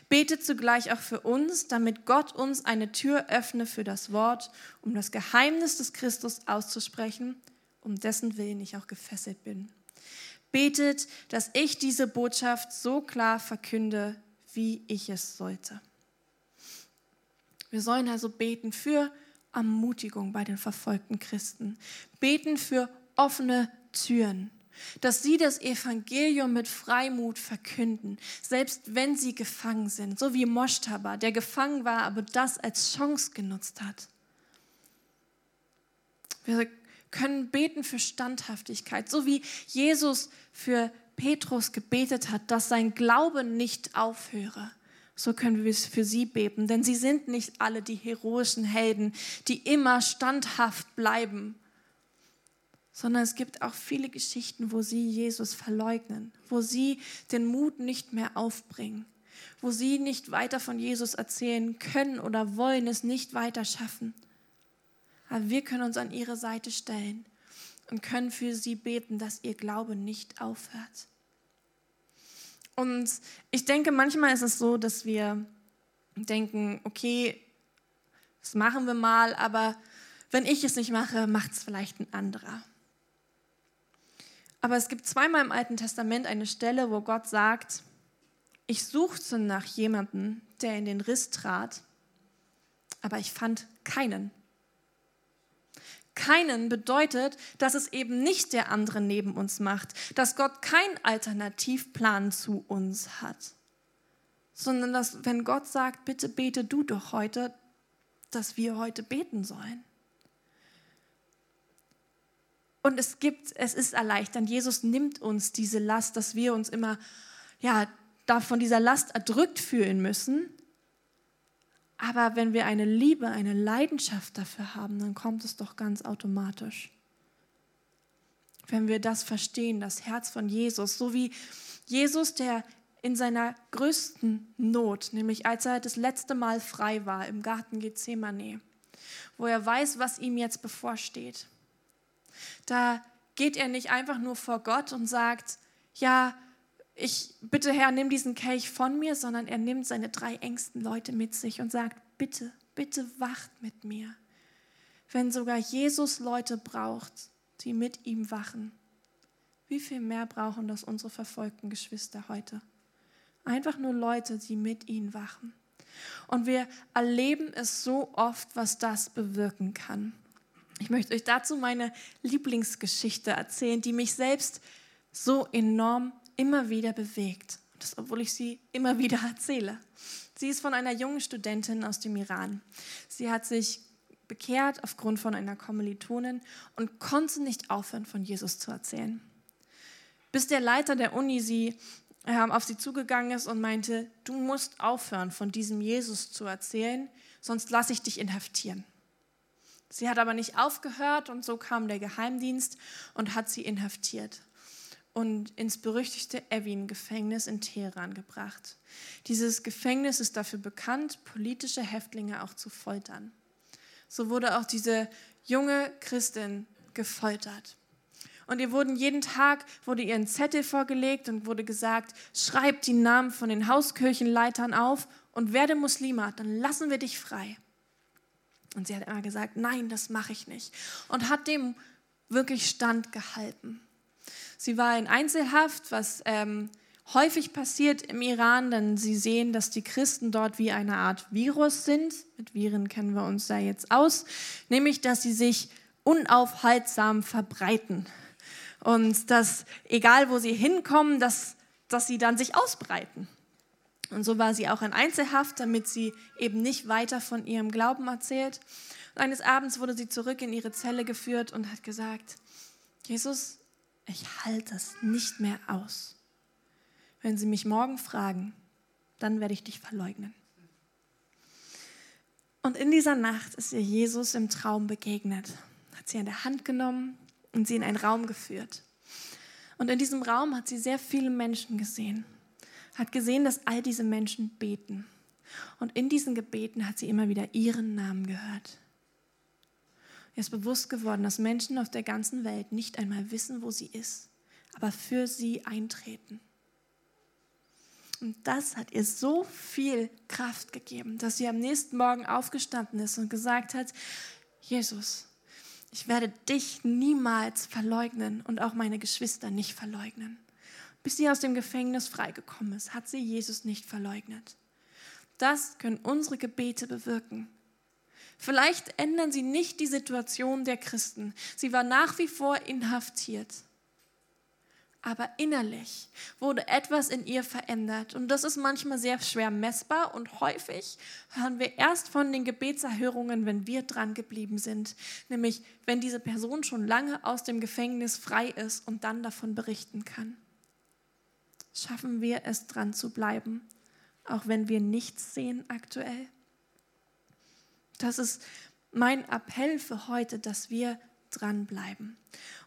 Betet zugleich auch für uns, damit Gott uns eine Tür öffne für das Wort, um das Geheimnis des Christus auszusprechen, um dessen Willen ich auch gefesselt bin. Betet, dass ich diese Botschaft so klar verkünde, wie ich es sollte. Wir sollen also beten für Ermutigung bei den verfolgten Christen, beten für offene Türen, dass sie das Evangelium mit Freimut verkünden, selbst wenn sie gefangen sind, so wie Moshtaba, der gefangen war, aber das als Chance genutzt hat. Wir können beten für Standhaftigkeit, so wie Jesus für Petrus gebetet hat, dass sein Glaube nicht aufhöre so können wir für sie beten. Denn sie sind nicht alle die heroischen Helden, die immer standhaft bleiben, sondern es gibt auch viele Geschichten, wo sie Jesus verleugnen, wo sie den Mut nicht mehr aufbringen, wo sie nicht weiter von Jesus erzählen können oder wollen es nicht weiter schaffen. Aber wir können uns an ihre Seite stellen und können für sie beten, dass ihr Glaube nicht aufhört. Und ich denke, manchmal ist es so, dass wir denken, okay, das machen wir mal, aber wenn ich es nicht mache, macht es vielleicht ein anderer. Aber es gibt zweimal im Alten Testament eine Stelle, wo Gott sagt, ich suchte nach jemandem, der in den Riss trat, aber ich fand keinen keinen bedeutet, dass es eben nicht der andere neben uns macht, dass Gott keinen Alternativplan zu uns hat, sondern dass wenn Gott sagt, bitte bete du doch heute, dass wir heute beten sollen. Und es gibt, es ist erleichternd. Jesus nimmt uns diese Last, dass wir uns immer ja, von dieser Last erdrückt fühlen müssen, aber wenn wir eine Liebe, eine Leidenschaft dafür haben, dann kommt es doch ganz automatisch. Wenn wir das verstehen, das Herz von Jesus, so wie Jesus, der in seiner größten Not, nämlich als er das letzte Mal frei war im Garten Gethsemane, wo er weiß, was ihm jetzt bevorsteht. Da geht er nicht einfach nur vor Gott und sagt, ja, ich bitte Herr, nimm diesen Kelch von mir, sondern er nimmt seine drei engsten Leute mit sich und sagt, bitte, bitte wacht mit mir. Wenn sogar Jesus Leute braucht, die mit ihm wachen, wie viel mehr brauchen das unsere verfolgten Geschwister heute? Einfach nur Leute, die mit ihnen wachen. Und wir erleben es so oft, was das bewirken kann. Ich möchte euch dazu meine Lieblingsgeschichte erzählen, die mich selbst so enorm immer wieder bewegt. Das, obwohl ich sie immer wieder erzähle. Sie ist von einer jungen Studentin aus dem Iran. Sie hat sich bekehrt aufgrund von einer Kommilitonin und konnte nicht aufhören, von Jesus zu erzählen. Bis der Leiter der Uni sie, äh, auf sie zugegangen ist und meinte, du musst aufhören, von diesem Jesus zu erzählen, sonst lasse ich dich inhaftieren. Sie hat aber nicht aufgehört und so kam der Geheimdienst und hat sie inhaftiert und ins berüchtigte Evin-Gefängnis in Teheran gebracht. Dieses Gefängnis ist dafür bekannt, politische Häftlinge auch zu foltern. So wurde auch diese junge Christin gefoltert. Und ihr wurden jeden Tag wurde ihr ein Zettel vorgelegt und wurde gesagt, schreib die Namen von den Hauskirchenleitern auf und werde Muslima, dann lassen wir dich frei. Und sie hat immer gesagt, nein, das mache ich nicht. Und hat dem wirklich Stand gehalten. Sie war in Einzelhaft, was ähm, häufig passiert im Iran, denn sie sehen, dass die Christen dort wie eine Art Virus sind. Mit Viren kennen wir uns da jetzt aus, nämlich dass sie sich unaufhaltsam verbreiten. Und dass, egal wo sie hinkommen, dass, dass sie dann sich ausbreiten. Und so war sie auch in Einzelhaft, damit sie eben nicht weiter von ihrem Glauben erzählt. Und eines Abends wurde sie zurück in ihre Zelle geführt und hat gesagt, Jesus, ich halte es nicht mehr aus. Wenn Sie mich morgen fragen, dann werde ich dich verleugnen. Und in dieser Nacht ist ihr Jesus im Traum begegnet, hat sie an der Hand genommen und sie in einen Raum geführt. Und in diesem Raum hat sie sehr viele Menschen gesehen, hat gesehen, dass all diese Menschen beten. Und in diesen Gebeten hat sie immer wieder ihren Namen gehört. Ihr ist bewusst geworden, dass Menschen auf der ganzen Welt nicht einmal wissen, wo sie ist, aber für sie eintreten. Und das hat ihr so viel Kraft gegeben, dass sie am nächsten Morgen aufgestanden ist und gesagt hat, Jesus, ich werde dich niemals verleugnen und auch meine Geschwister nicht verleugnen. Bis sie aus dem Gefängnis freigekommen ist, hat sie Jesus nicht verleugnet. Das können unsere Gebete bewirken. Vielleicht ändern sie nicht die Situation der Christen. Sie war nach wie vor inhaftiert aber innerlich wurde etwas in ihr verändert. Und das ist manchmal sehr schwer messbar und häufig hören wir erst von den Gebetserhörungen, wenn wir dran geblieben sind, nämlich wenn diese Person schon lange aus dem Gefängnis frei ist und dann davon berichten kann. Schaffen wir es dran zu bleiben, auch wenn wir nichts sehen aktuell? Das ist mein Appell für heute, dass wir dranbleiben.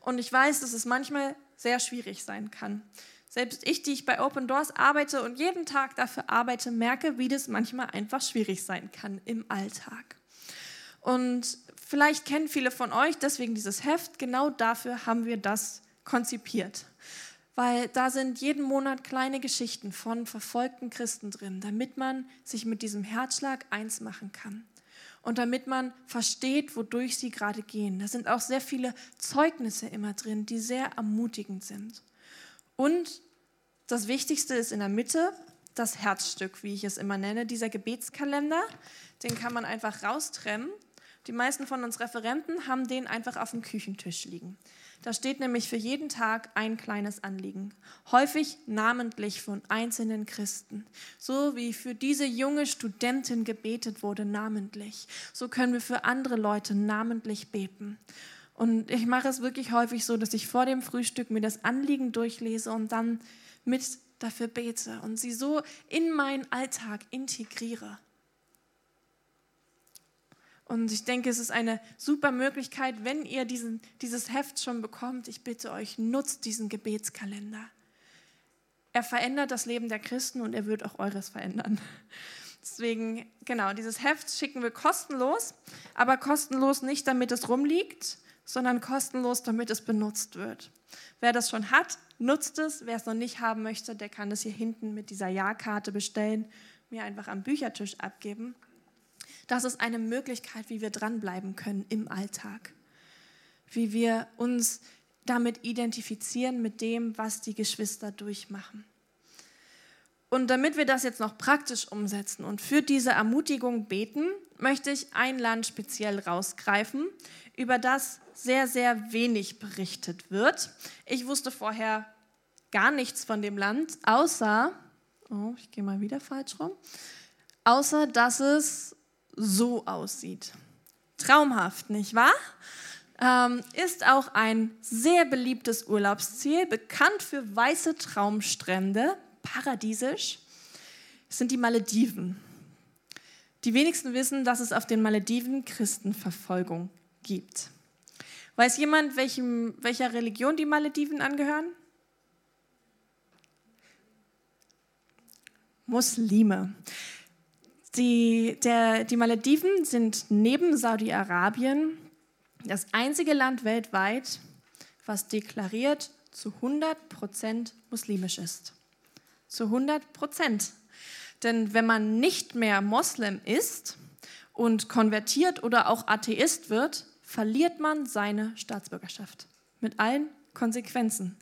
Und ich weiß, dass es manchmal sehr schwierig sein kann. Selbst ich, die ich bei Open Doors arbeite und jeden Tag dafür arbeite, merke, wie das manchmal einfach schwierig sein kann im Alltag. Und vielleicht kennen viele von euch deswegen dieses Heft. Genau dafür haben wir das konzipiert. Weil da sind jeden Monat kleine Geschichten von verfolgten Christen drin, damit man sich mit diesem Herzschlag eins machen kann und damit man versteht, wodurch sie gerade gehen. Da sind auch sehr viele Zeugnisse immer drin, die sehr ermutigend sind. Und das Wichtigste ist in der Mitte das Herzstück, wie ich es immer nenne, dieser Gebetskalender. Den kann man einfach raustrennen. Die meisten von uns Referenten haben den einfach auf dem Küchentisch liegen. Da steht nämlich für jeden Tag ein kleines Anliegen, häufig namentlich von einzelnen Christen. So wie für diese junge Studentin gebetet wurde, namentlich. So können wir für andere Leute namentlich beten. Und ich mache es wirklich häufig so, dass ich vor dem Frühstück mir das Anliegen durchlese und dann mit dafür bete und sie so in meinen Alltag integriere. Und ich denke, es ist eine super Möglichkeit, wenn ihr diesen, dieses Heft schon bekommt. Ich bitte euch, nutzt diesen Gebetskalender. Er verändert das Leben der Christen und er wird auch eures verändern. Deswegen, genau, dieses Heft schicken wir kostenlos, aber kostenlos nicht, damit es rumliegt, sondern kostenlos, damit es benutzt wird. Wer das schon hat, nutzt es. Wer es noch nicht haben möchte, der kann es hier hinten mit dieser Ja-Karte bestellen, mir einfach am Büchertisch abgeben. Das ist eine Möglichkeit, wie wir dranbleiben können im Alltag. Wie wir uns damit identifizieren mit dem, was die Geschwister durchmachen. Und damit wir das jetzt noch praktisch umsetzen und für diese Ermutigung beten, möchte ich ein Land speziell rausgreifen, über das sehr, sehr wenig berichtet wird. Ich wusste vorher gar nichts von dem Land, außer, oh, ich gehe mal wieder falsch rum, außer dass es so aussieht. Traumhaft, nicht wahr? Ähm, ist auch ein sehr beliebtes Urlaubsziel, bekannt für weiße Traumstrände, paradiesisch, sind die Malediven. Die wenigsten wissen, dass es auf den Malediven Christenverfolgung gibt. Weiß jemand, welchem, welcher Religion die Malediven angehören? Muslime. Die, der, die Malediven sind neben Saudi-Arabien das einzige Land weltweit, was deklariert zu 100 Prozent muslimisch ist. Zu 100 Prozent. Denn wenn man nicht mehr Moslem ist und konvertiert oder auch Atheist wird, verliert man seine Staatsbürgerschaft. Mit allen Konsequenzen.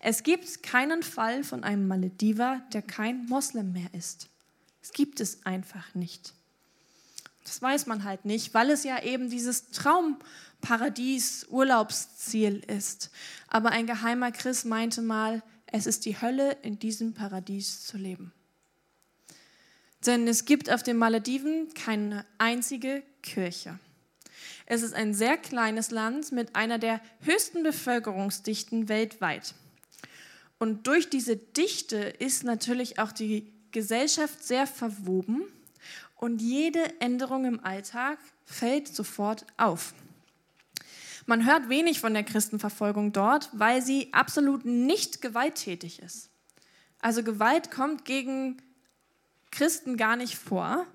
Es gibt keinen Fall von einem Malediver, der kein Moslem mehr ist. Es gibt es einfach nicht. Das weiß man halt nicht, weil es ja eben dieses Traumparadies, Urlaubsziel ist. Aber ein geheimer Christ meinte mal, es ist die Hölle, in diesem Paradies zu leben. Denn es gibt auf den Malediven keine einzige Kirche. Es ist ein sehr kleines Land mit einer der höchsten Bevölkerungsdichten weltweit. Und durch diese Dichte ist natürlich auch die Gesellschaft sehr verwoben und jede Änderung im Alltag fällt sofort auf. Man hört wenig von der Christenverfolgung dort, weil sie absolut nicht gewalttätig ist. Also Gewalt kommt gegen Christen gar nicht vor,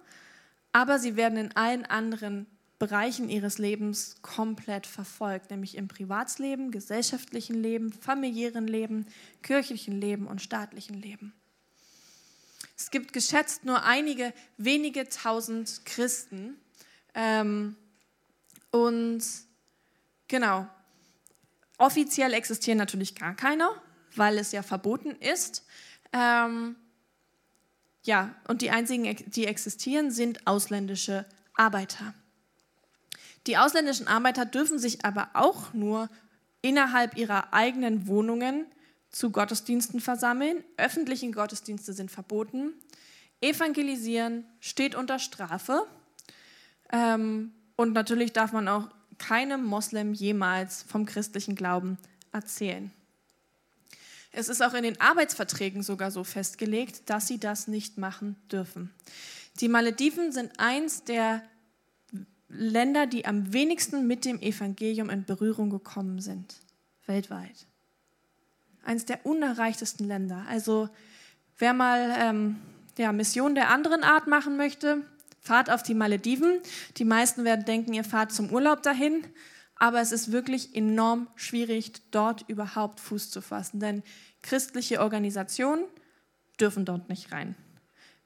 aber sie werden in allen anderen Bereichen ihres Lebens komplett verfolgt, nämlich im Privatsleben, gesellschaftlichen Leben, familiären Leben, kirchlichen Leben und staatlichen Leben. Es gibt geschätzt nur einige wenige tausend Christen. Ähm, und genau, offiziell existieren natürlich gar keine, weil es ja verboten ist. Ähm, ja, und die einzigen, die existieren, sind ausländische Arbeiter. Die ausländischen Arbeiter dürfen sich aber auch nur innerhalb ihrer eigenen Wohnungen zu Gottesdiensten versammeln. Öffentliche Gottesdienste sind verboten. Evangelisieren steht unter Strafe. Ähm, und natürlich darf man auch keinem Moslem jemals vom christlichen Glauben erzählen. Es ist auch in den Arbeitsverträgen sogar so festgelegt, dass sie das nicht machen dürfen. Die Malediven sind eins der Länder, die am wenigsten mit dem Evangelium in Berührung gekommen sind, weltweit. Eines der unerreichtesten Länder. Also wer mal ähm, ja, Mission der anderen Art machen möchte, fahrt auf die Malediven. Die meisten werden denken, ihr fahrt zum Urlaub dahin. Aber es ist wirklich enorm schwierig, dort überhaupt Fuß zu fassen. Denn christliche Organisationen dürfen dort nicht rein.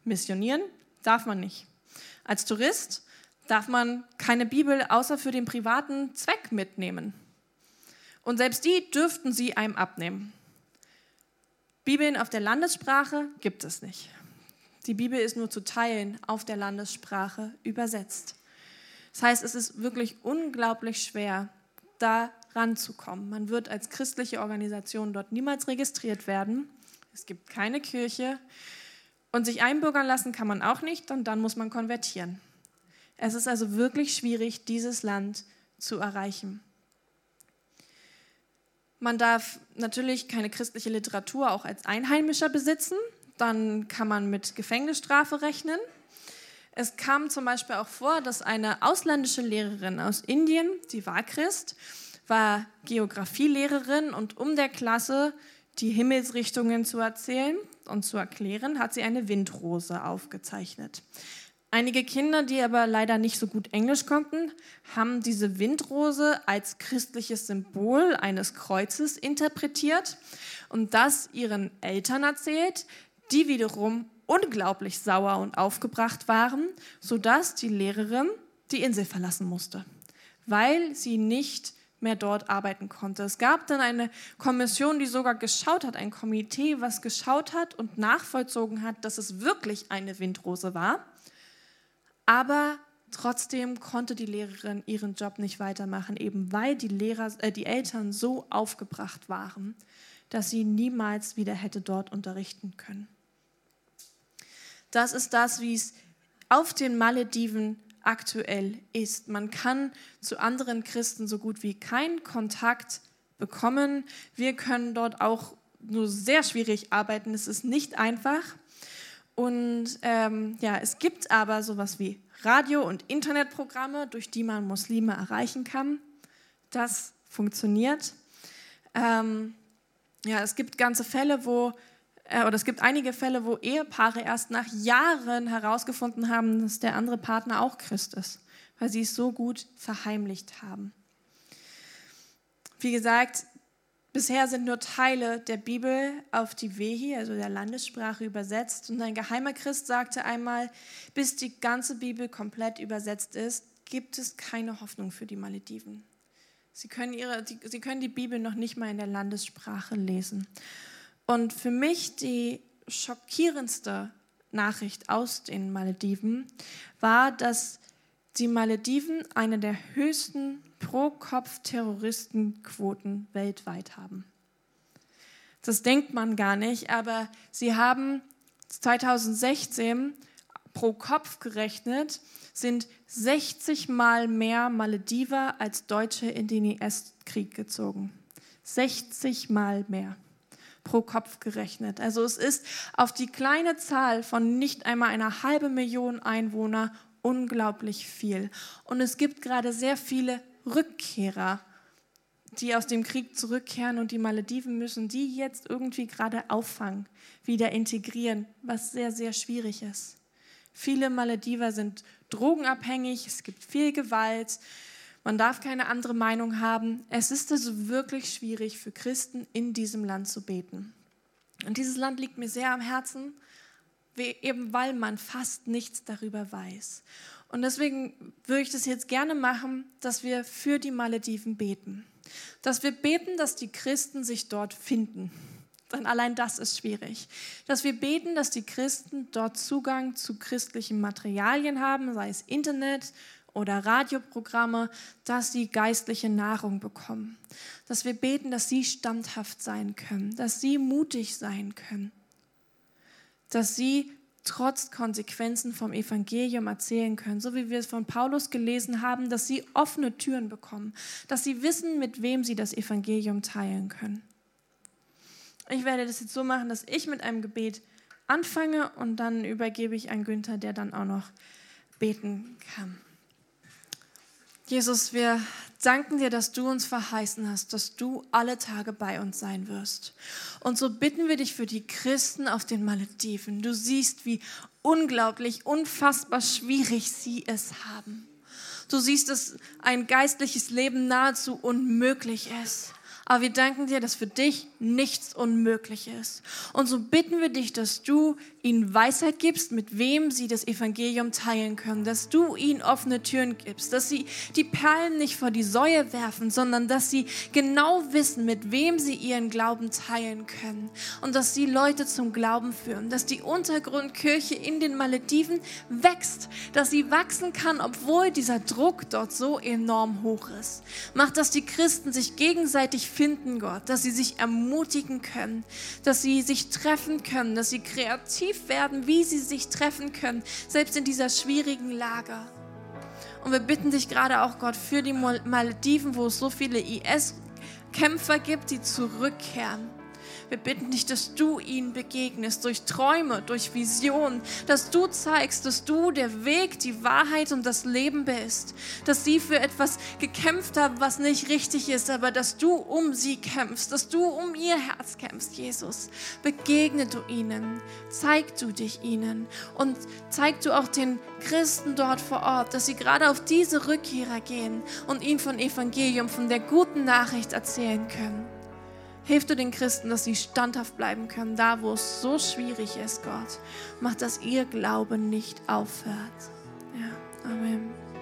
Missionieren darf man nicht. Als Tourist darf man keine Bibel außer für den privaten Zweck mitnehmen. Und selbst die dürften sie einem abnehmen. Bibeln auf der Landessprache gibt es nicht. Die Bibel ist nur zu Teilen auf der Landessprache übersetzt. Das heißt, es ist wirklich unglaublich schwer, da ranzukommen. Man wird als christliche Organisation dort niemals registriert werden. Es gibt keine Kirche. Und sich einbürgern lassen kann man auch nicht und dann muss man konvertieren. Es ist also wirklich schwierig, dieses Land zu erreichen. Man darf natürlich keine christliche Literatur auch als Einheimischer besitzen. Dann kann man mit Gefängnisstrafe rechnen. Es kam zum Beispiel auch vor, dass eine ausländische Lehrerin aus Indien, die war Christ, war Geographielehrerin und um der Klasse die Himmelsrichtungen zu erzählen und zu erklären, hat sie eine Windrose aufgezeichnet. Einige Kinder, die aber leider nicht so gut Englisch konnten, haben diese Windrose als christliches Symbol eines Kreuzes interpretiert und das ihren Eltern erzählt, die wiederum unglaublich sauer und aufgebracht waren, sodass die Lehrerin die Insel verlassen musste, weil sie nicht mehr dort arbeiten konnte. Es gab dann eine Kommission, die sogar geschaut hat, ein Komitee, was geschaut hat und nachvollzogen hat, dass es wirklich eine Windrose war. Aber trotzdem konnte die Lehrerin ihren Job nicht weitermachen, eben weil die, Lehrer, äh, die Eltern so aufgebracht waren, dass sie niemals wieder hätte dort unterrichten können. Das ist das, wie es auf den Malediven aktuell ist. Man kann zu anderen Christen so gut wie keinen Kontakt bekommen. Wir können dort auch nur sehr schwierig arbeiten. Es ist nicht einfach. Und ähm, ja, es gibt aber sowas wie Radio- und Internetprogramme, durch die man Muslime erreichen kann. Das funktioniert. Ähm, ja, es gibt ganze Fälle, wo, äh, oder es gibt einige Fälle, wo Ehepaare erst nach Jahren herausgefunden haben, dass der andere Partner auch Christ ist, weil sie es so gut verheimlicht haben. Wie gesagt, Bisher sind nur Teile der Bibel auf die Wehi, also der Landessprache, übersetzt. Und ein geheimer Christ sagte einmal, bis die ganze Bibel komplett übersetzt ist, gibt es keine Hoffnung für die Malediven. Sie können, ihre, die, sie können die Bibel noch nicht mal in der Landessprache lesen. Und für mich die schockierendste Nachricht aus den Malediven war, dass die Malediven eine der höchsten Pro-Kopf-Terroristenquoten weltweit haben. Das denkt man gar nicht, aber sie haben 2016 pro Kopf gerechnet sind 60 Mal mehr Malediver als Deutsche in den IS-Krieg gezogen. 60 Mal mehr pro Kopf gerechnet. Also es ist auf die kleine Zahl von nicht einmal einer halben Million Einwohner unglaublich viel. Und es gibt gerade sehr viele Rückkehrer, die aus dem Krieg zurückkehren und die Malediven müssen die jetzt irgendwie gerade auffangen, wieder integrieren, was sehr, sehr schwierig ist. Viele Malediver sind drogenabhängig, es gibt viel Gewalt, man darf keine andere Meinung haben. Es ist also wirklich schwierig für Christen in diesem Land zu beten. Und dieses Land liegt mir sehr am Herzen, eben weil man fast nichts darüber weiß. Und deswegen würde ich das jetzt gerne machen, dass wir für die Malediven beten. Dass wir beten, dass die Christen sich dort finden. Denn allein das ist schwierig. Dass wir beten, dass die Christen dort Zugang zu christlichen Materialien haben, sei es Internet oder Radioprogramme, dass sie geistliche Nahrung bekommen. Dass wir beten, dass sie standhaft sein können, dass sie mutig sein können, dass sie trotz Konsequenzen vom Evangelium erzählen können, so wie wir es von Paulus gelesen haben, dass sie offene Türen bekommen, dass sie wissen, mit wem sie das Evangelium teilen können. Ich werde das jetzt so machen, dass ich mit einem Gebet anfange und dann übergebe ich an Günther, der dann auch noch beten kann. Jesus, wir danken dir, dass du uns verheißen hast, dass du alle Tage bei uns sein wirst. Und so bitten wir dich für die Christen auf den Malediven. Du siehst, wie unglaublich, unfassbar schwierig sie es haben. Du siehst, dass ein geistliches Leben nahezu unmöglich ist. Aber wir danken dir, dass für dich nichts unmöglich ist. Und so bitten wir dich, dass du ihnen Weisheit gibst, mit wem sie das Evangelium teilen können, dass du ihnen offene Türen gibst, dass sie die Perlen nicht vor die Säue werfen, sondern dass sie genau wissen, mit wem sie ihren Glauben teilen können. Und dass sie Leute zum Glauben führen, dass die Untergrundkirche in den Malediven wächst, dass sie wachsen kann, obwohl dieser Druck dort so enorm hoch ist. Macht, dass die Christen sich gegenseitig finden, Gott, dass sie sich ermutigen, können, dass sie sich treffen können, dass sie kreativ werden, wie sie sich treffen können, selbst in dieser schwierigen Lage. Und wir bitten dich gerade auch, Gott, für die Malediven, wo es so viele IS-Kämpfer gibt, die zurückkehren wir bitten dich, dass du ihnen begegnest durch Träume, durch Visionen, dass du zeigst, dass du der Weg, die Wahrheit und das Leben bist, dass sie für etwas gekämpft haben, was nicht richtig ist, aber dass du um sie kämpfst, dass du um ihr Herz kämpfst, Jesus. Begegne du ihnen, zeig du dich ihnen und zeig du auch den Christen dort vor Ort, dass sie gerade auf diese Rückkehrer gehen und ihnen von Evangelium, von der guten Nachricht erzählen können. Hilf du den Christen, dass sie standhaft bleiben können, da wo es so schwierig ist, Gott. Mach, dass ihr Glauben nicht aufhört. Ja, Amen.